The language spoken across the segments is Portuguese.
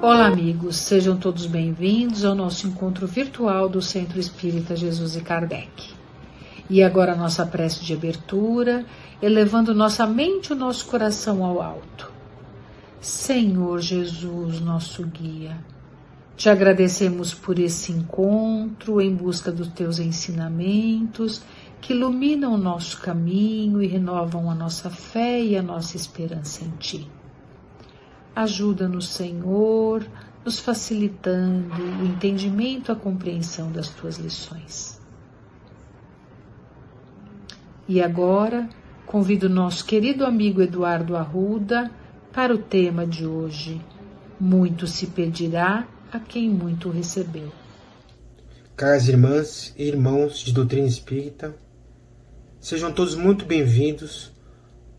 Olá, amigos, sejam todos bem-vindos ao nosso encontro virtual do Centro Espírita Jesus e Kardec. E agora a nossa prece de abertura, elevando nossa mente e o nosso coração ao alto. Senhor Jesus, nosso guia, te agradecemos por esse encontro em busca dos teus ensinamentos que iluminam o nosso caminho e renovam a nossa fé e a nossa esperança em ti. Ajuda-nos, Senhor, nos facilitando o entendimento a compreensão das tuas lições. E agora, convido nosso querido amigo Eduardo Arruda para o tema de hoje. Muito se pedirá a quem muito recebeu. Caras irmãs e irmãos de doutrina espírita, sejam todos muito bem-vindos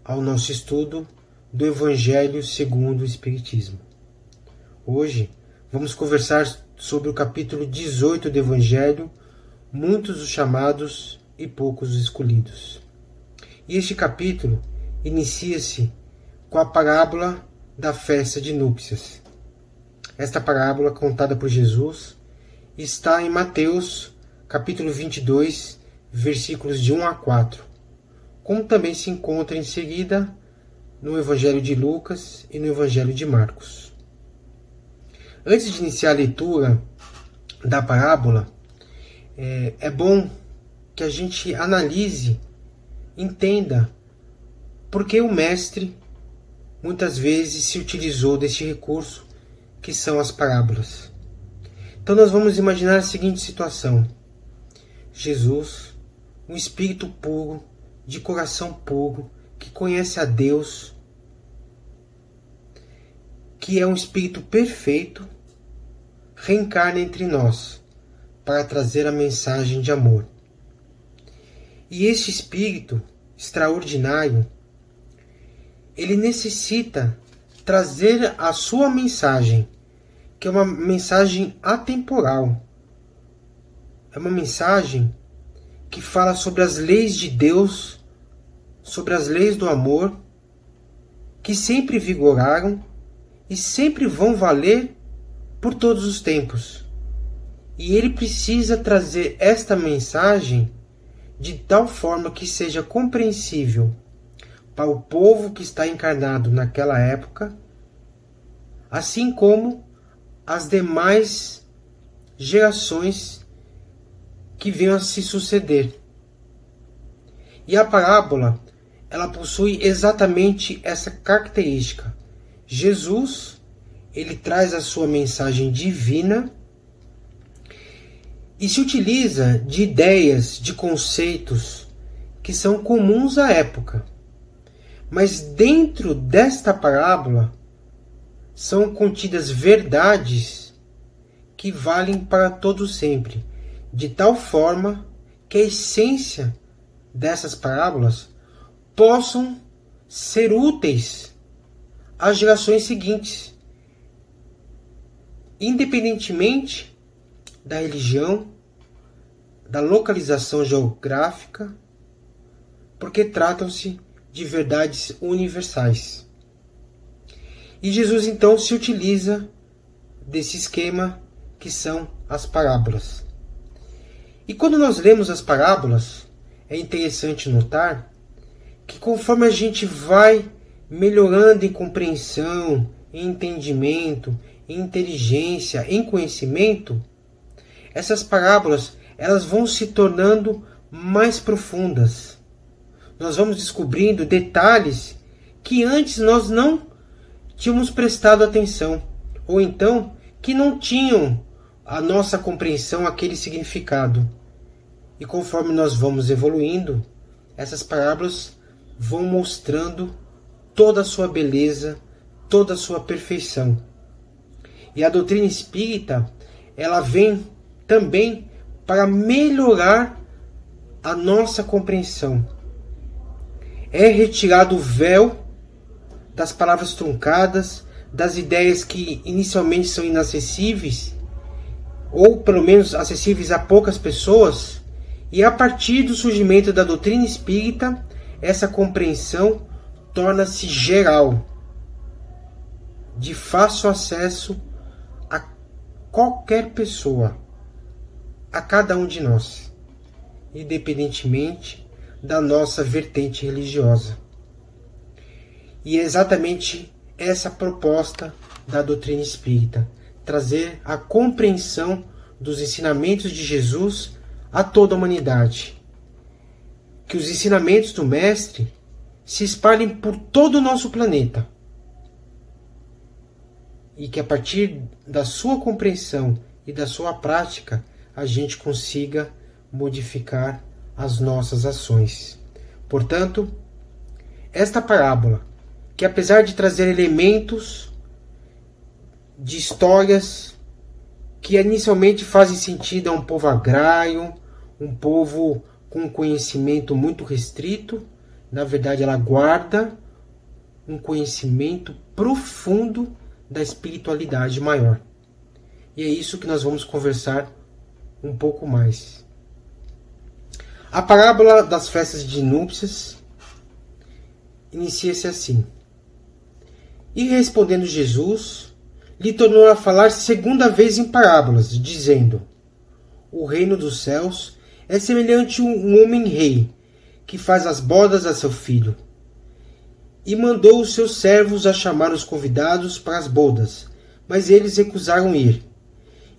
ao nosso estudo do Evangelho segundo o Espiritismo. Hoje vamos conversar sobre o capítulo 18 do Evangelho, muitos os chamados e poucos os escolhidos. E este capítulo inicia-se com a parábola da festa de núpcias. Esta parábola, contada por Jesus, está em Mateus, capítulo 22, versículos de 1 a 4, como também se encontra em seguida no Evangelho de Lucas e no Evangelho de Marcos. Antes de iniciar a leitura da parábola, é, é bom que a gente analise, entenda por que o mestre muitas vezes se utilizou deste recurso que são as parábolas. Então nós vamos imaginar a seguinte situação: Jesus, um espírito puro, de coração puro, que conhece a Deus, que é um Espírito perfeito, reencarna entre nós para trazer a mensagem de amor. E este Espírito extraordinário, ele necessita trazer a sua mensagem, que é uma mensagem atemporal. É uma mensagem que fala sobre as leis de Deus sobre as leis do amor que sempre vigoraram e sempre vão valer por todos os tempos. E ele precisa trazer esta mensagem de tal forma que seja compreensível para o povo que está encarnado naquela época, assim como as demais gerações que venham a se suceder. E a parábola ela possui exatamente essa característica. Jesus, ele traz a sua mensagem divina e se utiliza de ideias, de conceitos que são comuns à época. Mas dentro desta parábola são contidas verdades que valem para todo sempre, de tal forma que a essência dessas parábolas possam ser úteis às gerações seguintes, independentemente da religião, da localização geográfica, porque tratam-se de verdades universais. E Jesus então se utiliza desse esquema que são as parábolas. E quando nós lemos as parábolas, é interessante notar que conforme a gente vai melhorando em compreensão, em entendimento, em inteligência, em conhecimento, essas parábolas elas vão se tornando mais profundas. Nós vamos descobrindo detalhes que antes nós não tínhamos prestado atenção, ou então que não tinham a nossa compreensão aquele significado. E conforme nós vamos evoluindo, essas parábolas vão mostrando toda a sua beleza, toda a sua perfeição. E a doutrina espírita, ela vem também para melhorar a nossa compreensão. É retirado o véu das palavras truncadas, das ideias que inicialmente são inacessíveis, ou pelo menos acessíveis a poucas pessoas, e a partir do surgimento da doutrina espírita, essa compreensão torna-se geral, de fácil acesso qualquer pessoa, a cada um de nós, independentemente da nossa vertente religiosa. E é exatamente essa proposta da doutrina espírita, trazer a compreensão dos ensinamentos de Jesus a toda a humanidade. Que os ensinamentos do Mestre se espalhem por todo o nosso planeta. E que a partir da sua compreensão e da sua prática a gente consiga modificar as nossas ações. Portanto, esta parábola, que apesar de trazer elementos de histórias que inicialmente fazem sentido a um povo agrário, um povo com conhecimento muito restrito, na verdade ela guarda um conhecimento profundo da espiritualidade maior. E é isso que nós vamos conversar um pouco mais. A parábola das festas de núpcias inicia-se assim. E respondendo Jesus, lhe tornou a falar segunda vez em parábolas, dizendo: O reino dos céus é semelhante a um homem rei que faz as bodas a seu filho. E mandou os seus servos a chamar os convidados para as bodas, mas eles recusaram ir.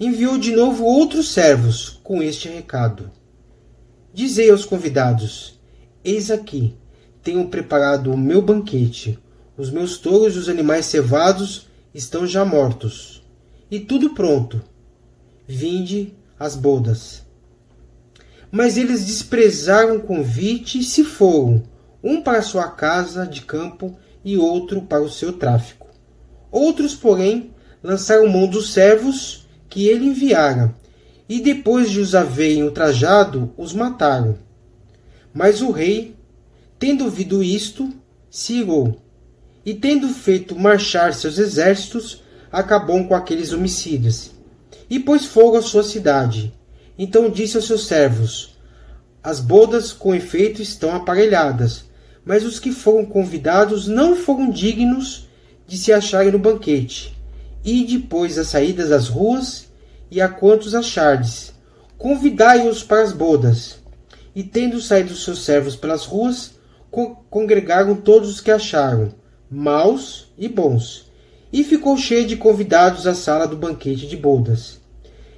Enviou de novo outros servos com este recado: Dizei aos convidados: Eis aqui, tenho preparado o meu banquete. Os meus touros e os animais cevados estão já mortos, e tudo pronto. Vinde às bodas. Mas eles desprezaram o convite e se foram, um para sua casa de campo e outro para o seu tráfico. Outros, porém, lançaram mão dos servos que ele enviara, e depois de os haverem ultrajado, os mataram. Mas o rei, tendo ouvido isto, se irou e tendo feito marchar seus exércitos, acabou com aqueles homicidas, e pôs fogo à sua cidade. Então disse aos seus servos: As bodas com efeito estão aparelhadas, mas os que foram convidados não foram dignos de se acharem no banquete. E depois as saídas das ruas, e a quantos achardes, convidai-os para as bodas. E tendo saído seus servos pelas ruas, congregaram todos os que acharam, maus e bons, e ficou cheio de convidados à sala do banquete de bodas.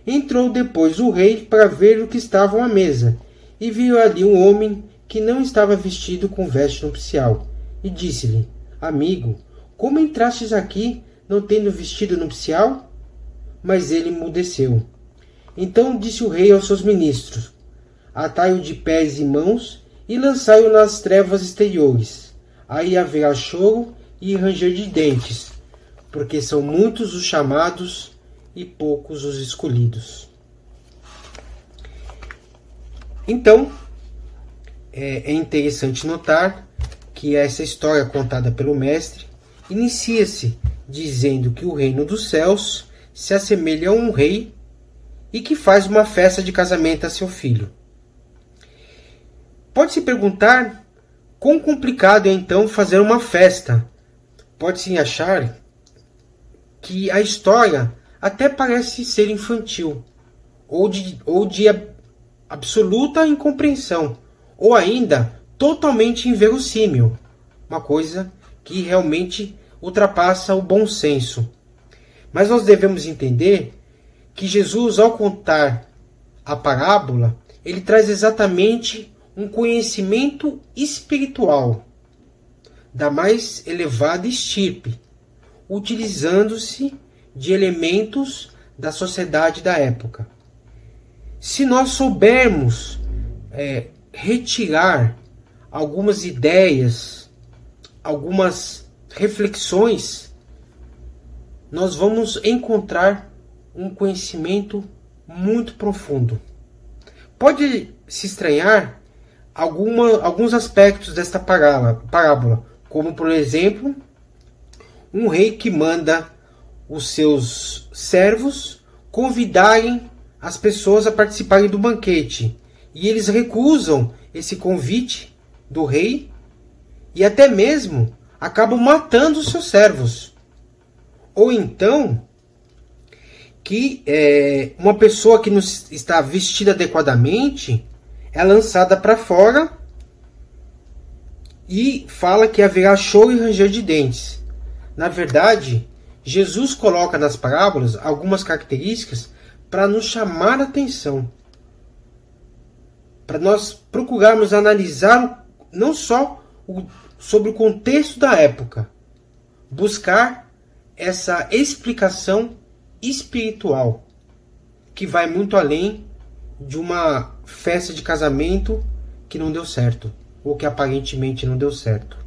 Entrou depois o rei para ver o que estavam à mesa, e viu ali um homem que não estava vestido com veste nupcial, e disse-lhe: Amigo, como entrastes aqui, não tendo vestido nupcial? Mas ele emudeceu. Então disse o rei aos seus ministros: Atai-o de pés e mãos e lançai-o nas trevas exteriores. Aí haverá choro e ranger de dentes, porque são muitos os chamados e poucos os escolhidos. Então, é, é interessante notar que essa história contada pelo Mestre inicia-se dizendo que o reino dos céus se assemelha a um rei e que faz uma festa de casamento a seu filho. Pode-se perguntar quão complicado é então fazer uma festa pode-se achar que a história até parece ser infantil, ou de, ou de absoluta incompreensão, ou ainda totalmente inverossímil, uma coisa que realmente ultrapassa o bom senso. Mas nós devemos entender que Jesus, ao contar a parábola, ele traz exatamente um conhecimento espiritual da mais elevada estirpe, utilizando-se de elementos da sociedade da época. Se nós soubermos é, retirar algumas ideias, algumas reflexões, nós vamos encontrar um conhecimento muito profundo. Pode se estranhar alguma, alguns aspectos desta parábola, como por exemplo, um rei que manda os seus servos convidarem as pessoas a participarem do banquete. E eles recusam esse convite do rei e até mesmo acabam matando os seus servos. Ou então, que é, uma pessoa que não está vestida adequadamente é lançada para fora e fala que haverá choro e ranger de dentes. Na verdade, Jesus coloca nas parábolas algumas características para nos chamar a atenção, para nós procurarmos analisar não só o, sobre o contexto da época, buscar essa explicação espiritual que vai muito além de uma festa de casamento que não deu certo ou que aparentemente não deu certo.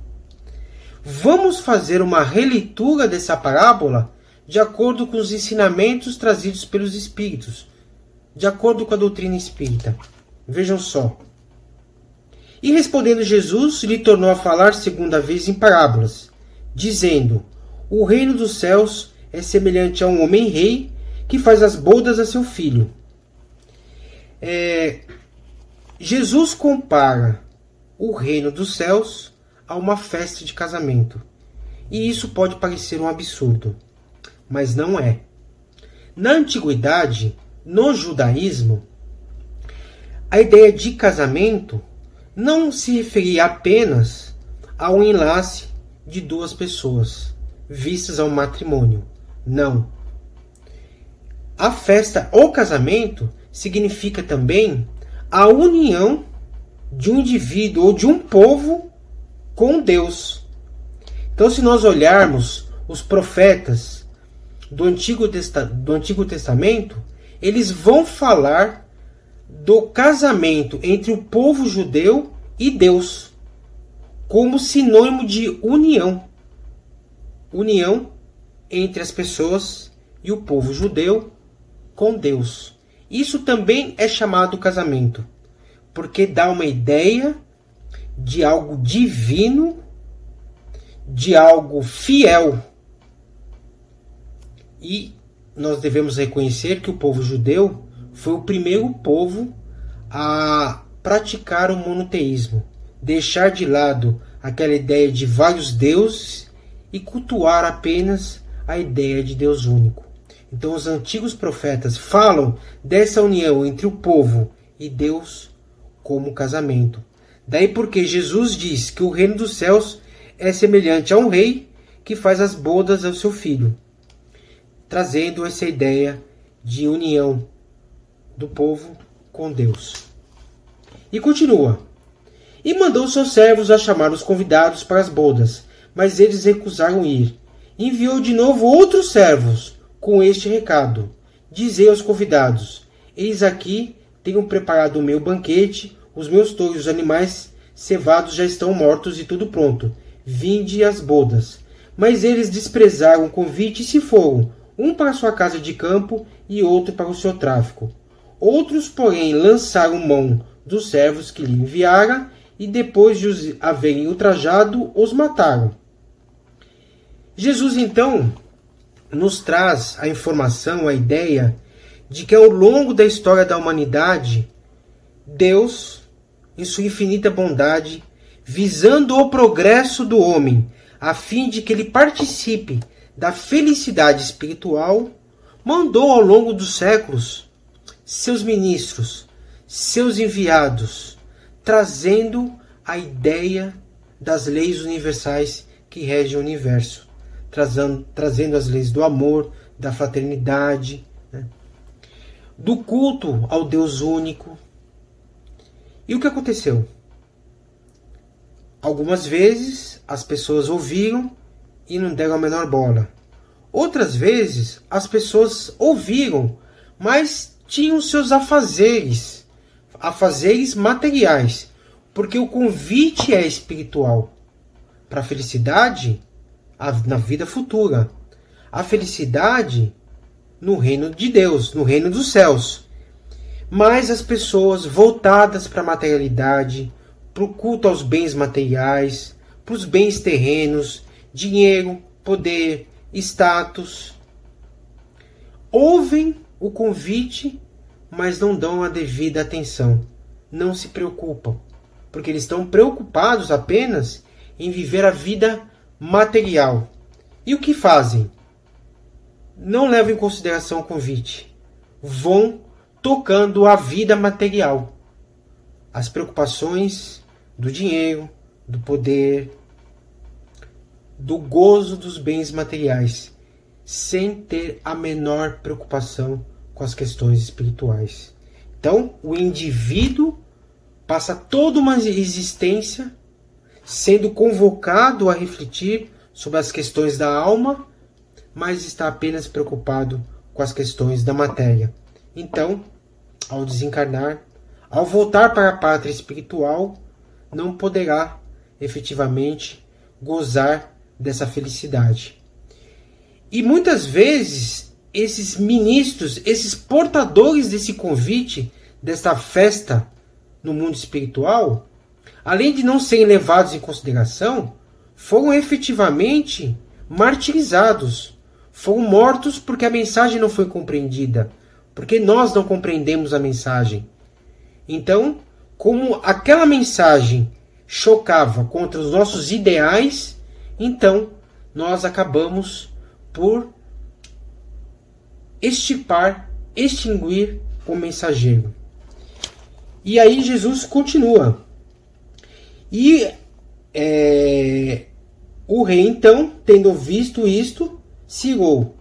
Vamos fazer uma releitura dessa parábola de acordo com os ensinamentos trazidos pelos espíritos, de acordo com a doutrina espírita. Vejam só. E respondendo Jesus, lhe tornou a falar segunda vez em parábolas, dizendo: O reino dos céus é semelhante a um homem rei que faz as bodas a seu filho. É, Jesus compara o reino dos céus a uma festa de casamento. E isso pode parecer um absurdo, mas não é. Na antiguidade, no judaísmo, a ideia de casamento não se referia apenas ao enlace de duas pessoas vistas ao matrimônio. Não. A festa ou casamento significa também a união de um indivíduo ou de um povo com Deus. Então, se nós olharmos os profetas do Antigo, do Antigo Testamento, eles vão falar do casamento entre o povo judeu e Deus, como sinônimo de união. União entre as pessoas e o povo judeu com Deus. Isso também é chamado casamento, porque dá uma ideia de algo divino, de algo fiel. E nós devemos reconhecer que o povo judeu foi o primeiro povo a praticar o monoteísmo, deixar de lado aquela ideia de vários deuses e cultuar apenas a ideia de Deus único. Então, os antigos profetas falam dessa união entre o povo e Deus como casamento. Daí porque Jesus diz que o reino dos céus é semelhante a um rei que faz as bodas ao seu filho, trazendo essa ideia de união do povo com Deus. E continua: E mandou seus servos a chamar os convidados para as bodas, mas eles recusaram ir. Enviou de novo outros servos com este recado: Dizei aos convidados: Eis aqui tenho preparado o meu banquete, os meus touros animais cevados já estão mortos e tudo pronto. Vinde as bodas. Mas eles desprezaram o convite e se foram, um para sua casa de campo e outro para o seu tráfico. Outros, porém, lançaram mão dos servos que lhe enviara e depois de os haverem ultrajado, os mataram. Jesus então nos traz a informação, a ideia de que ao longo da história da humanidade, Deus em sua infinita bondade, visando o progresso do homem, a fim de que ele participe da felicidade espiritual, mandou ao longo dos séculos seus ministros, seus enviados, trazendo a ideia das leis universais que regem o universo, trazendo, trazendo as leis do amor, da fraternidade, né? do culto ao Deus único, e o que aconteceu? Algumas vezes as pessoas ouviram e não deram a menor bola. Outras vezes as pessoas ouviram, mas tinham seus afazeres, afazeres materiais, porque o convite é espiritual para a felicidade na vida futura. A felicidade no reino de Deus, no reino dos céus mas as pessoas voltadas para a materialidade, para o culto aos bens materiais, para os bens terrenos, dinheiro, poder, status, ouvem o convite, mas não dão a devida atenção, não se preocupam, porque eles estão preocupados apenas em viver a vida material. E o que fazem? não levam em consideração o convite. Vão tocando a vida material, as preocupações do dinheiro, do poder, do gozo dos bens materiais, sem ter a menor preocupação com as questões espirituais. Então, o indivíduo passa toda uma existência sendo convocado a refletir sobre as questões da alma, mas está apenas preocupado com as questões da matéria. Então, ao desencarnar, ao voltar para a pátria espiritual, não poderá efetivamente gozar dessa felicidade. E muitas vezes esses ministros, esses portadores desse convite, desta festa no mundo espiritual, além de não serem levados em consideração, foram efetivamente martirizados, foram mortos porque a mensagem não foi compreendida, porque nós não compreendemos a mensagem. Então, como aquela mensagem chocava contra os nossos ideais, então nós acabamos por estipar, extinguir o mensageiro. E aí Jesus continua. E é, o rei, então, tendo visto isto, cegou.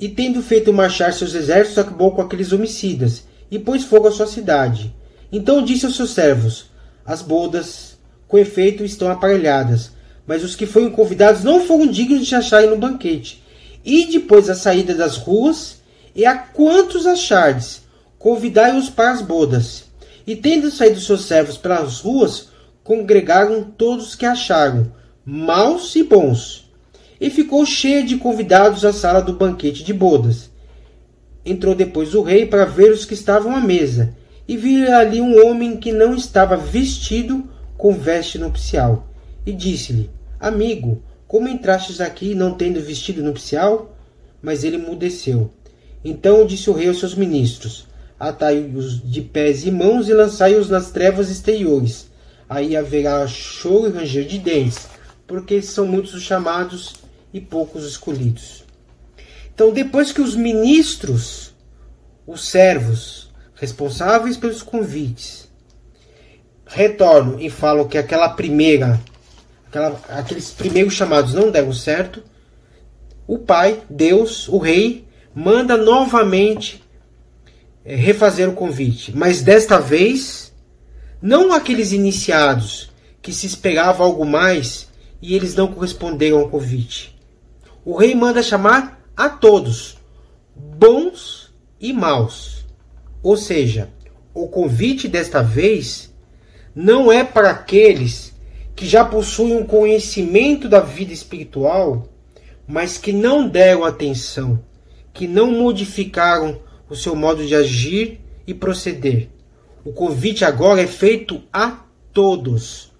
E tendo feito marchar seus exércitos, acabou com aqueles homicidas, e pôs fogo à sua cidade. Então disse aos seus servos: As bodas, com efeito, estão aparelhadas, mas os que foram convidados não foram dignos de se acharem no banquete. E depois da saída das ruas, e a quantos achardes, convidai-os para as bodas. E tendo saído seus servos pelas ruas, congregaram todos que acharam, maus e bons. E ficou cheia de convidados a sala do banquete de bodas. Entrou depois o rei para ver os que estavam à mesa, e viu ali um homem que não estava vestido com veste nupcial, e disse-lhe: Amigo, como entrastes aqui não tendo vestido nupcial? Mas ele mudeceu. Então disse o rei aos seus ministros: Atai-os de pés e mãos e lançai-os nas trevas exteriores. Aí haverá choro e ranger de dentes, porque são muitos os chamados e poucos os escolhidos. Então, depois que os ministros, os servos, responsáveis pelos convites, retornam e falam que aquela primeira aquela, aqueles primeiros chamados não deram certo, o pai, Deus, o rei, manda novamente é, refazer o convite, mas desta vez não aqueles iniciados que se esperava algo mais e eles não corresponderam ao convite. O rei manda chamar a todos, bons e maus. Ou seja, o convite desta vez não é para aqueles que já possuem um conhecimento da vida espiritual, mas que não deram atenção, que não modificaram o seu modo de agir e proceder. O convite agora é feito a todos,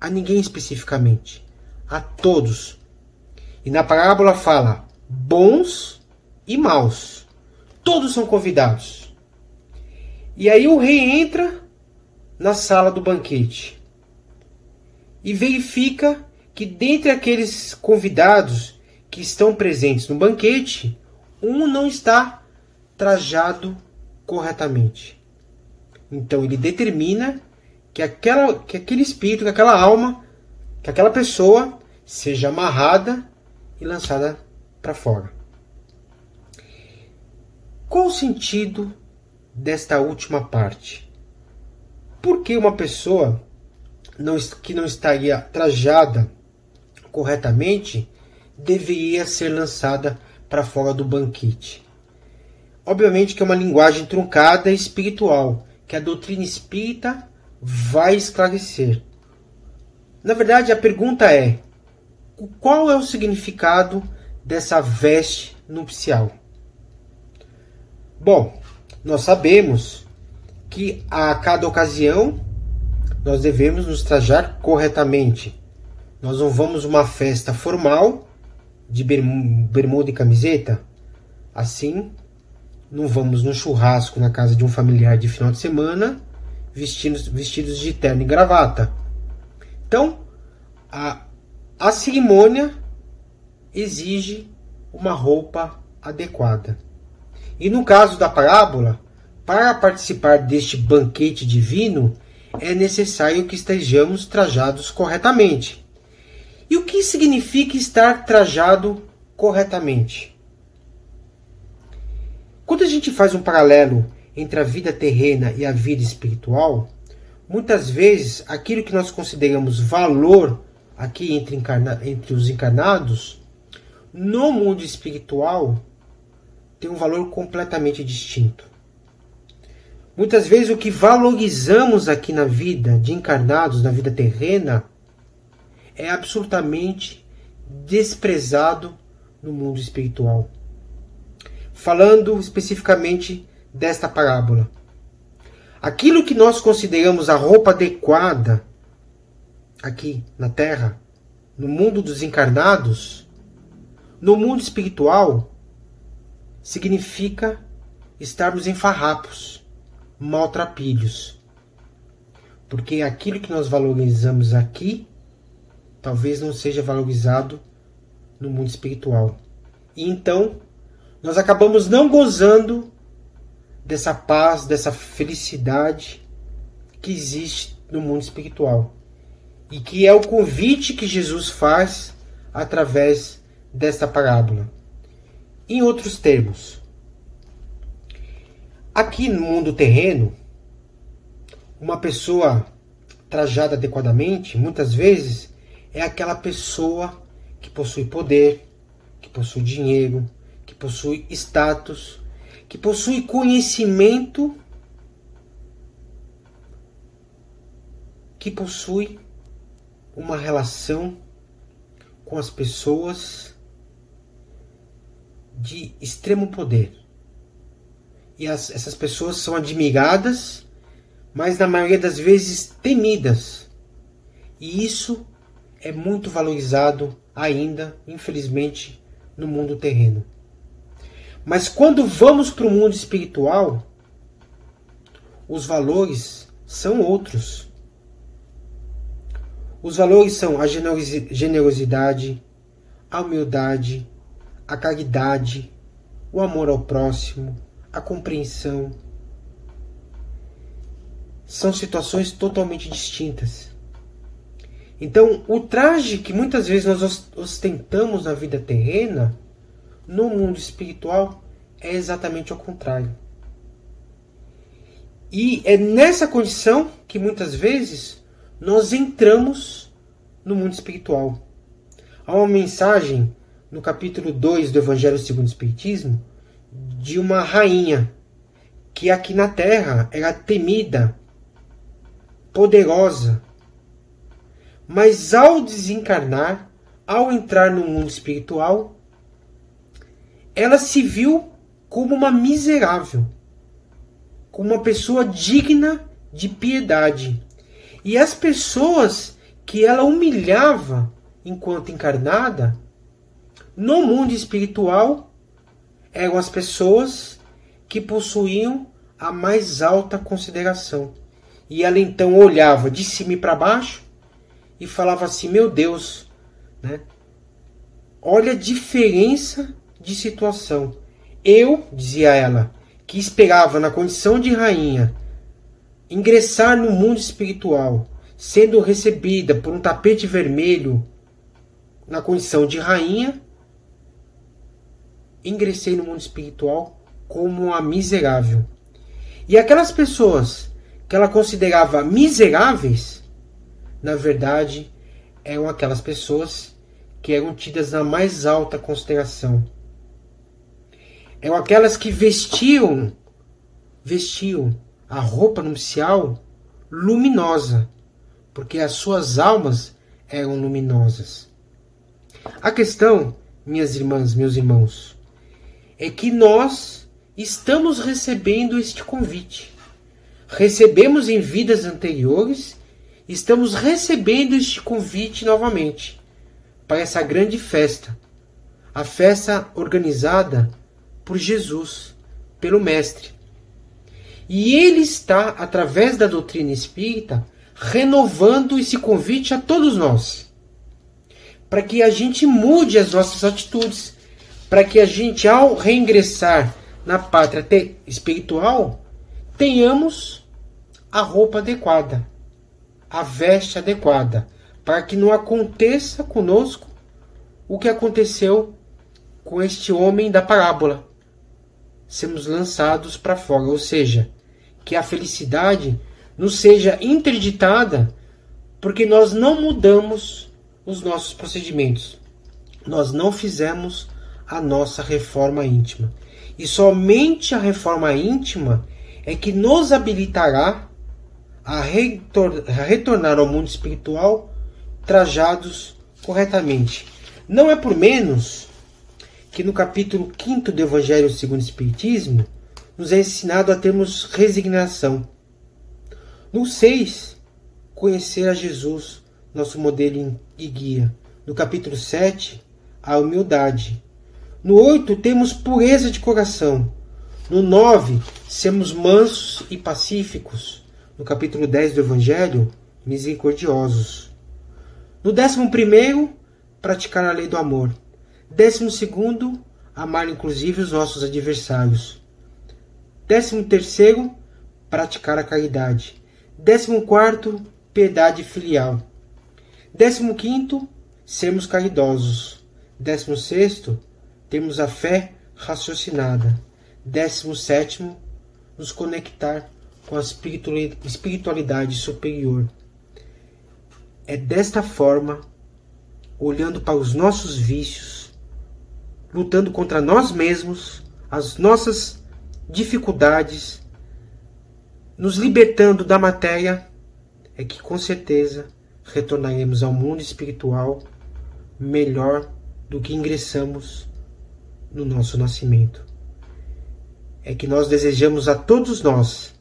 a ninguém especificamente, a todos. E na parábola fala bons e maus. Todos são convidados. E aí o rei entra na sala do banquete e verifica que dentre aqueles convidados que estão presentes no banquete, um não está trajado corretamente. Então ele determina que, aquela, que aquele espírito, que aquela alma, que aquela pessoa seja amarrada e lançada para fora. Qual o sentido desta última parte? Por que uma pessoa não, que não estaria trajada corretamente deveria ser lançada para fora do banquete. Obviamente que é uma linguagem truncada e espiritual, que a doutrina espírita vai esclarecer. Na verdade, a pergunta é: qual é o significado dessa veste nupcial? Bom, nós sabemos que a cada ocasião nós devemos nos trajar corretamente. Nós não vamos uma festa formal de bermuda e camiseta. Assim, não vamos no churrasco na casa de um familiar de final de semana vestidos, vestidos de terno e gravata. Então, a, a cerimônia exige uma roupa adequada. E no caso da parábola, para participar deste banquete divino, é necessário que estejamos trajados corretamente. E o que significa estar trajado corretamente? Quando a gente faz um paralelo entre a vida terrena e a vida espiritual, muitas vezes aquilo que nós consideramos valor aqui entre, encarna entre os encarnados, no mundo espiritual tem um valor completamente distinto. Muitas vezes o que valorizamos aqui na vida de encarnados, na vida terrena, é absolutamente desprezado no mundo espiritual. Falando especificamente desta parábola. Aquilo que nós consideramos a roupa adequada aqui na Terra, no mundo dos encarnados, no mundo espiritual, significa estarmos em farrapos, maltrapilhos. Porque aquilo que nós valorizamos aqui talvez não seja valorizado no mundo espiritual. E então nós acabamos não gozando dessa paz, dessa felicidade que existe no mundo espiritual. E que é o convite que Jesus faz através desta parábola. Em outros termos, aqui no mundo terreno, uma pessoa trajada adequadamente, muitas vezes, é aquela pessoa que possui poder, que possui dinheiro, que possui status, que possui conhecimento, que possui uma relação com as pessoas de extremo poder. E as, essas pessoas são admiradas, mas na maioria das vezes temidas. E isso é muito valorizado ainda, infelizmente, no mundo terreno. Mas quando vamos para o mundo espiritual, os valores são outros. Os valores são a generosidade, a humildade, a caridade, o amor ao próximo, a compreensão. São situações totalmente distintas. Então, o traje que muitas vezes nós ostentamos na vida terrena, no mundo espiritual, é exatamente o contrário. E é nessa condição que muitas vezes nós entramos no mundo espiritual. Há uma mensagem no capítulo 2 do Evangelho segundo o Espiritismo de uma rainha que aqui na Terra era temida, poderosa, mas ao desencarnar, ao entrar no mundo espiritual, ela se viu como uma miserável, como uma pessoa digna de piedade. E as pessoas que ela humilhava enquanto encarnada, no mundo espiritual, eram as pessoas que possuíam a mais alta consideração. E ela então olhava de cima para baixo e falava assim: Meu Deus, né? olha a diferença de situação. Eu, dizia ela, que esperava na condição de rainha ingressar no mundo espiritual, sendo recebida por um tapete vermelho na condição de rainha, ingressei no mundo espiritual como uma miserável. E aquelas pessoas que ela considerava miseráveis, na verdade, eram aquelas pessoas que eram tidas na mais alta consideração. Eram aquelas que vestiam vestiam a roupa nupcial luminosa, porque as suas almas eram luminosas. A questão, minhas irmãs, meus irmãos, é que nós estamos recebendo este convite. Recebemos em vidas anteriores estamos recebendo este convite novamente para essa grande festa, a festa organizada por Jesus, pelo Mestre. E ele está, através da doutrina espírita, renovando esse convite a todos nós, para que a gente mude as nossas atitudes, para que a gente, ao reingressar na pátria espiritual, tenhamos a roupa adequada, a veste adequada, para que não aconteça conosco o que aconteceu com este homem da parábola. Sermos lançados para fora, ou seja, que a felicidade nos seja interditada porque nós não mudamos os nossos procedimentos. Nós não fizemos a nossa reforma íntima. E somente a reforma íntima é que nos habilitará a, a retornar ao mundo espiritual trajados corretamente. Não é por menos que no capítulo 5 do Evangelho segundo o Espiritismo nos é ensinado a termos resignação. No 6, conhecer a Jesus, nosso modelo e guia. No capítulo 7, a humildade. No 8, temos pureza de coração. No 9, sermos mansos e pacíficos. No capítulo 10 do Evangelho, misericordiosos. No 11, praticar a lei do amor. 12, amar inclusive os nossos adversários. 13, praticar a caridade. 14, piedade filial. 15, sermos caridosos. 16, temos a fé raciocinada. 17. Nos conectar com a espiritualidade superior. É desta forma, olhando para os nossos vícios, lutando contra nós mesmos, as nossas dificuldades, nos libertando da matéria, é que com certeza retornaremos ao mundo espiritual melhor do que ingressamos no nosso nascimento. É que nós desejamos a todos nós,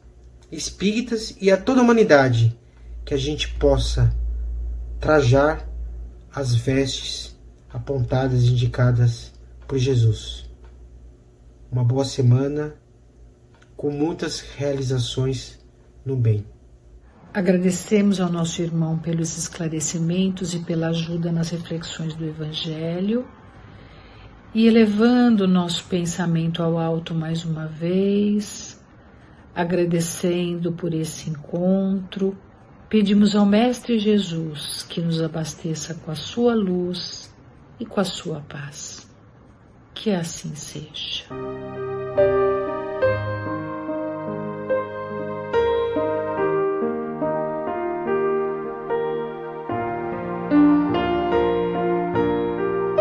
espíritas e a toda a humanidade, que a gente possa trajar as vestes apontadas e indicadas por Jesus. Uma boa semana com muitas realizações no bem. Agradecemos ao nosso irmão pelos esclarecimentos e pela ajuda nas reflexões do Evangelho e elevando nosso pensamento ao alto mais uma vez, agradecendo por esse encontro, pedimos ao Mestre Jesus que nos abasteça com a sua luz e com a sua paz. Que assim seja.